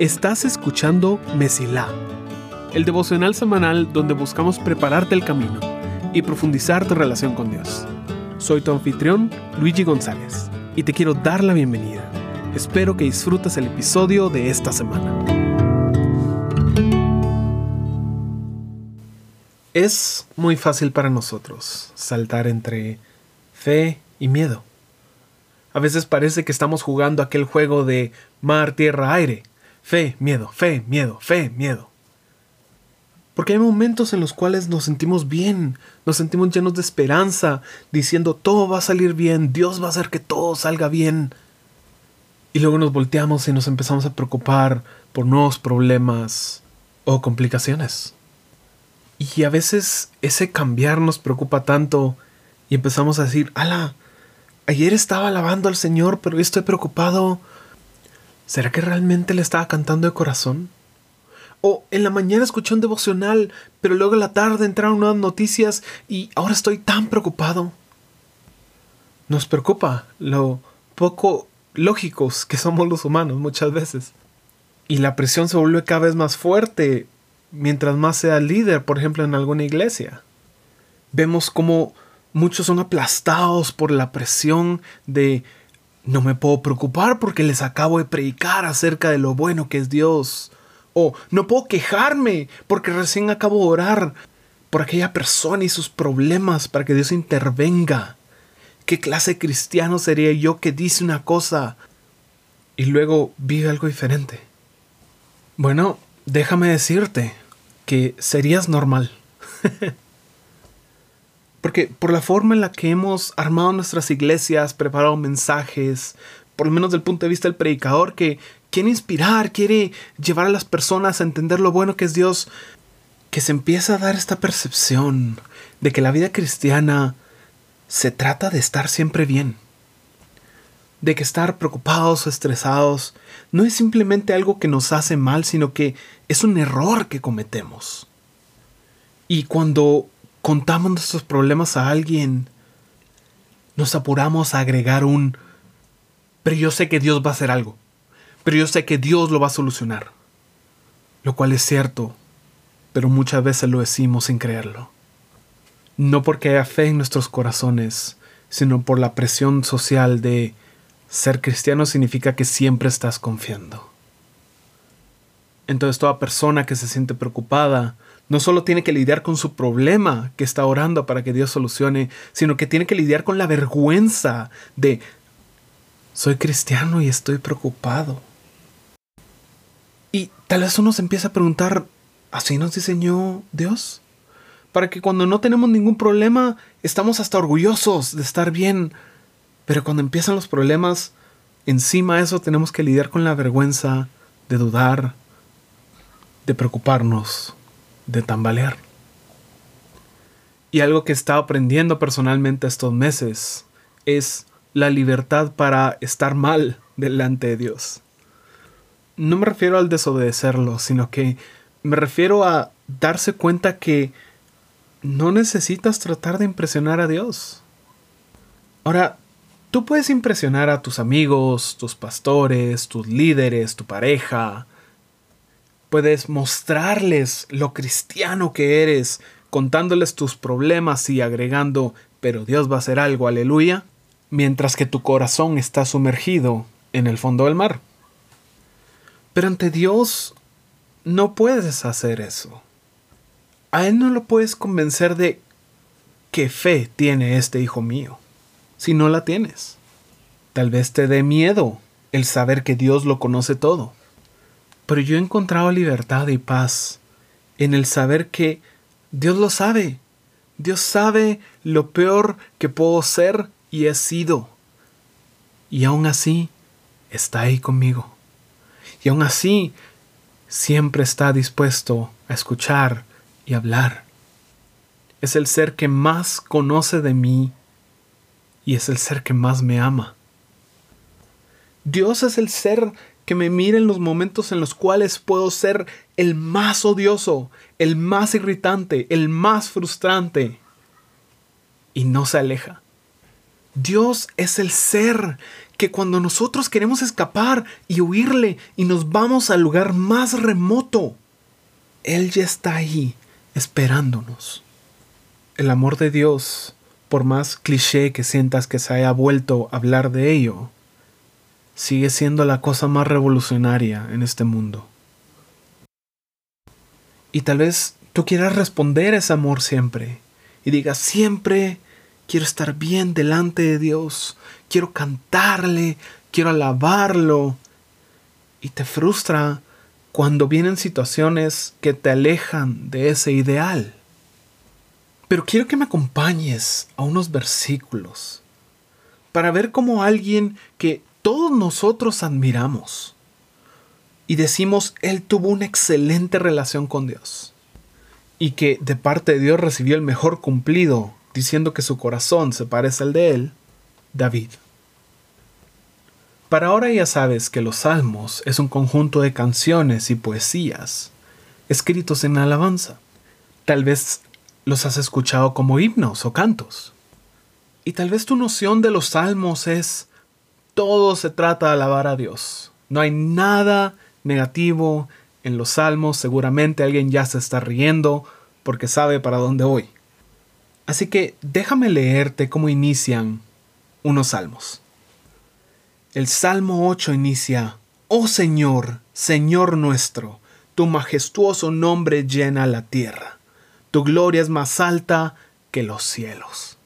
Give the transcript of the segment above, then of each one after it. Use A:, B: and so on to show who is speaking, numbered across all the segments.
A: Estás escuchando Mesilá, el devocional semanal donde buscamos prepararte el camino y profundizar tu relación con Dios. Soy tu anfitrión, Luigi González, y te quiero dar la bienvenida. Espero que disfrutes el episodio de esta semana. Es muy fácil para nosotros saltar entre fe y miedo. A veces parece que estamos jugando aquel juego de mar, tierra, aire. Fe, miedo, fe, miedo, fe, miedo. Porque hay momentos en los cuales nos sentimos bien, nos sentimos llenos de esperanza, diciendo todo va a salir bien, Dios va a hacer que todo salga bien. Y luego nos volteamos y nos empezamos a preocupar por nuevos problemas o complicaciones. Y a veces ese cambiar nos preocupa tanto y empezamos a decir, ala, ayer estaba alabando al Señor, pero hoy estoy preocupado ¿Será que realmente le estaba cantando de corazón? O en la mañana escuché un devocional, pero luego en la tarde entraron nuevas noticias y ahora estoy tan preocupado. Nos preocupa lo poco lógicos que somos los humanos muchas veces. Y la presión se vuelve cada vez más fuerte mientras más sea líder, por ejemplo, en alguna iglesia. Vemos como muchos son aplastados por la presión de no me puedo preocupar porque les acabo de predicar acerca de lo bueno que es Dios. O no puedo quejarme porque recién acabo de orar por aquella persona y sus problemas para que Dios intervenga. ¿Qué clase cristiano sería yo que dice una cosa y luego vive algo diferente? Bueno, déjame decirte que serías normal. Porque por la forma en la que hemos armado nuestras iglesias, preparado mensajes, por lo menos del punto de vista del predicador, que quiere inspirar, quiere llevar a las personas a entender lo bueno que es Dios, que se empieza a dar esta percepción de que la vida cristiana se trata de estar siempre bien. De que estar preocupados o estresados no es simplemente algo que nos hace mal, sino que es un error que cometemos. Y cuando contamos nuestros problemas a alguien, nos apuramos a agregar un, pero yo sé que Dios va a hacer algo, pero yo sé que Dios lo va a solucionar. Lo cual es cierto, pero muchas veces lo decimos sin creerlo. No porque haya fe en nuestros corazones, sino por la presión social de ser cristiano significa que siempre estás confiando. Entonces toda persona que se siente preocupada no solo tiene que lidiar con su problema que está orando para que Dios solucione, sino que tiene que lidiar con la vergüenza de soy cristiano y estoy preocupado. Y tal vez uno se empieza a preguntar, ¿así nos diseñó Dios? Para que cuando no tenemos ningún problema, estamos hasta orgullosos de estar bien. Pero cuando empiezan los problemas, encima de eso tenemos que lidiar con la vergüenza de dudar, de preocuparnos de tambalear. Y algo que he estado aprendiendo personalmente estos meses es la libertad para estar mal delante de Dios. No me refiero al desobedecerlo, sino que me refiero a darse cuenta que no necesitas tratar de impresionar a Dios. Ahora, tú puedes impresionar a tus amigos, tus pastores, tus líderes, tu pareja, Puedes mostrarles lo cristiano que eres, contándoles tus problemas y agregando, pero Dios va a hacer algo, aleluya, mientras que tu corazón está sumergido en el fondo del mar. Pero ante Dios no puedes hacer eso. A Él no lo puedes convencer de qué fe tiene este hijo mío, si no la tienes. Tal vez te dé miedo el saber que Dios lo conoce todo. Pero yo he encontrado libertad y paz en el saber que Dios lo sabe. Dios sabe lo peor que puedo ser y he sido. Y aún así está ahí conmigo. Y aún así siempre está dispuesto a escuchar y hablar. Es el ser que más conoce de mí y es el ser que más me ama. Dios es el ser que me mire en los momentos en los cuales puedo ser el más odioso, el más irritante, el más frustrante. Y no se aleja. Dios es el ser que cuando nosotros queremos escapar y huirle y nos vamos al lugar más remoto, Él ya está ahí esperándonos. El amor de Dios, por más cliché que sientas que se haya vuelto a hablar de ello, sigue siendo la cosa más revolucionaria en este mundo. Y tal vez tú quieras responder a ese amor siempre y digas siempre quiero estar bien delante de Dios, quiero cantarle, quiero alabarlo. Y te frustra cuando vienen situaciones que te alejan de ese ideal. Pero quiero que me acompañes a unos versículos para ver cómo alguien que todos nosotros admiramos y decimos, Él tuvo una excelente relación con Dios y que de parte de Dios recibió el mejor cumplido, diciendo que su corazón se parece al de Él, David. Para ahora ya sabes que los salmos es un conjunto de canciones y poesías escritos en alabanza. Tal vez los has escuchado como himnos o cantos. Y tal vez tu noción de los salmos es todo se trata de alabar a Dios. No hay nada negativo en los salmos. Seguramente alguien ya se está riendo porque sabe para dónde voy. Así que déjame leerte cómo inician unos salmos. El Salmo 8 inicia, Oh Señor, Señor nuestro, tu majestuoso nombre llena la tierra. Tu gloria es más alta que los cielos.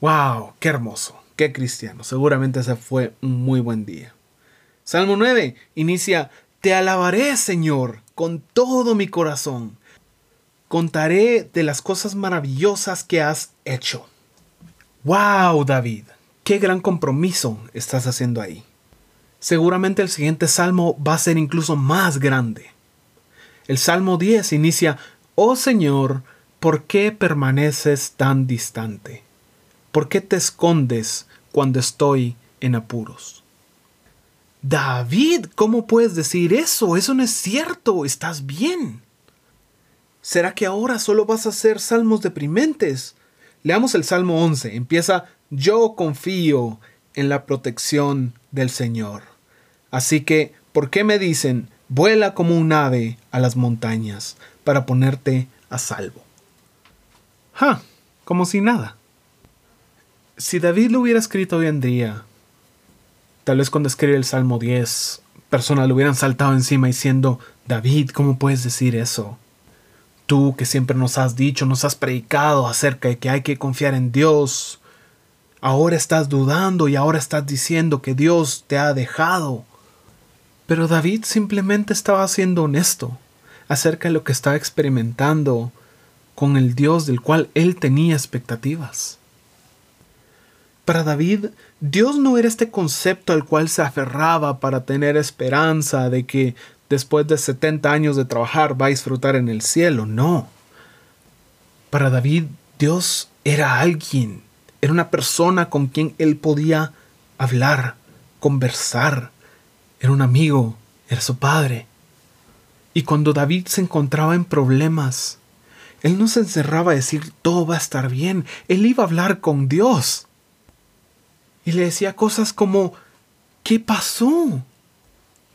A: ¡Wow! ¡Qué hermoso! ¡Qué cristiano! Seguramente ese fue un muy buen día. Salmo 9 inicia, Te alabaré, Señor, con todo mi corazón contaré de las cosas maravillosas que has hecho. ¡Wow, David! ¡Qué gran compromiso estás haciendo ahí! Seguramente el siguiente salmo va a ser incluso más grande. El Salmo 10 inicia, Oh Señor, ¿por qué permaneces tan distante? ¿Por qué te escondes cuando estoy en apuros? David, ¿cómo puedes decir eso? Eso no es cierto. Estás bien. ¿Será que ahora solo vas a hacer salmos deprimentes? Leamos el Salmo 11. Empieza, yo confío en la protección del Señor. Así que, ¿por qué me dicen, vuela como un ave a las montañas para ponerte a salvo? ¡Ja! Como si nada. Si David lo hubiera escrito hoy en día, tal vez cuando escribe el Salmo 10, personas le hubieran saltado encima diciendo, David, ¿cómo puedes decir eso? Tú que siempre nos has dicho, nos has predicado acerca de que hay que confiar en Dios, ahora estás dudando y ahora estás diciendo que Dios te ha dejado. Pero David simplemente estaba siendo honesto acerca de lo que estaba experimentando con el Dios del cual él tenía expectativas. Para David, Dios no era este concepto al cual se aferraba para tener esperanza de que después de 70 años de trabajar va a disfrutar en el cielo. No. Para David, Dios era alguien, era una persona con quien él podía hablar, conversar. Era un amigo, era su padre. Y cuando David se encontraba en problemas, él no se encerraba a decir todo va a estar bien, él iba a hablar con Dios. Y le decía cosas como, ¿qué pasó?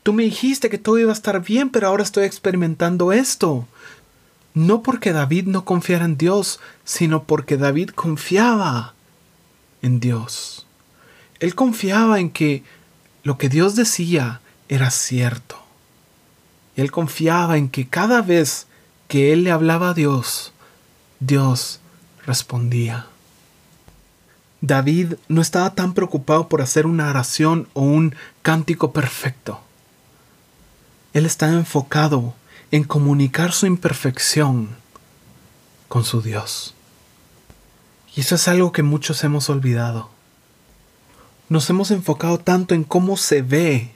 A: Tú me dijiste que todo iba a estar bien, pero ahora estoy experimentando esto. No porque David no confiara en Dios, sino porque David confiaba en Dios. Él confiaba en que lo que Dios decía era cierto. Y él confiaba en que cada vez que él le hablaba a Dios, Dios respondía. David no estaba tan preocupado por hacer una oración o un cántico perfecto. Él está enfocado en comunicar su imperfección con su Dios. Y eso es algo que muchos hemos olvidado. Nos hemos enfocado tanto en cómo se ve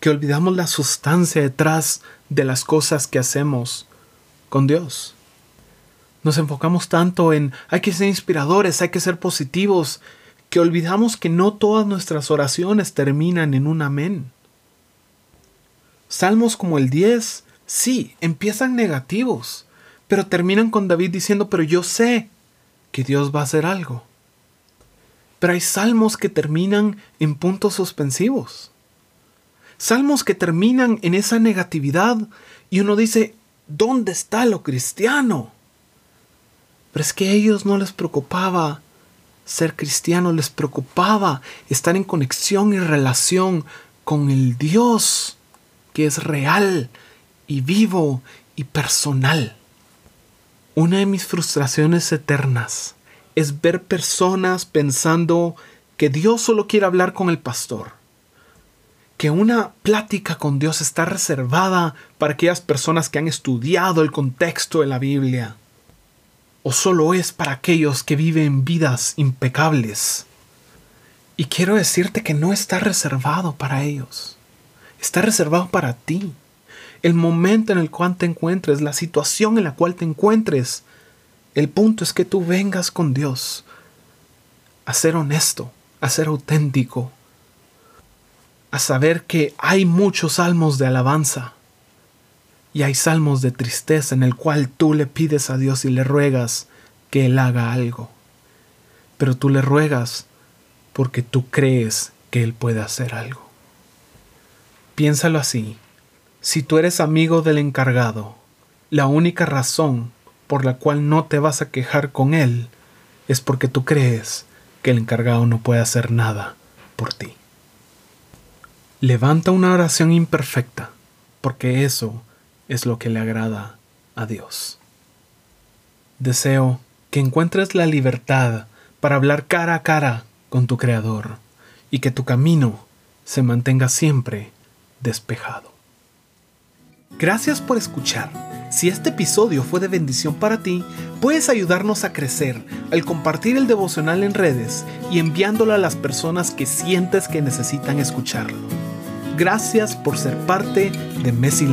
A: que olvidamos la sustancia detrás de las cosas que hacemos con Dios. Nos enfocamos tanto en hay que ser inspiradores, hay que ser positivos, que olvidamos que no todas nuestras oraciones terminan en un amén. Salmos como el 10, sí, empiezan negativos, pero terminan con David diciendo, pero yo sé que Dios va a hacer algo. Pero hay salmos que terminan en puntos suspensivos. Salmos que terminan en esa negatividad y uno dice, ¿dónde está lo cristiano? Pero es que a ellos no les preocupaba ser cristiano, les preocupaba estar en conexión y relación con el Dios que es real y vivo y personal. Una de mis frustraciones eternas es ver personas pensando que Dios solo quiere hablar con el pastor, que una plática con Dios está reservada para aquellas personas que han estudiado el contexto de la Biblia, o solo es para aquellos que viven vidas impecables. Y quiero decirte que no está reservado para ellos, está reservado para ti. El momento en el cual te encuentres, la situación en la cual te encuentres, el punto es que tú vengas con Dios a ser honesto, a ser auténtico, a saber que hay muchos salmos de alabanza y hay salmos de tristeza en el cual tú le pides a Dios y le ruegas que Él haga algo. Pero tú le ruegas porque tú crees que Él puede hacer algo. Piénsalo así. Si tú eres amigo del encargado, la única razón por la cual no te vas a quejar con él es porque tú crees que el encargado no puede hacer nada por ti. Levanta una oración imperfecta, porque eso es lo que le agrada a Dios. Deseo que encuentres la libertad para hablar cara a cara con tu Creador y que tu camino se mantenga siempre despejado. Gracias por escuchar. Si este episodio fue de bendición para ti, puedes ayudarnos a crecer al compartir el devocional en redes y enviándolo a las personas que sientes que necesitan escucharlo. Gracias por ser parte de Messi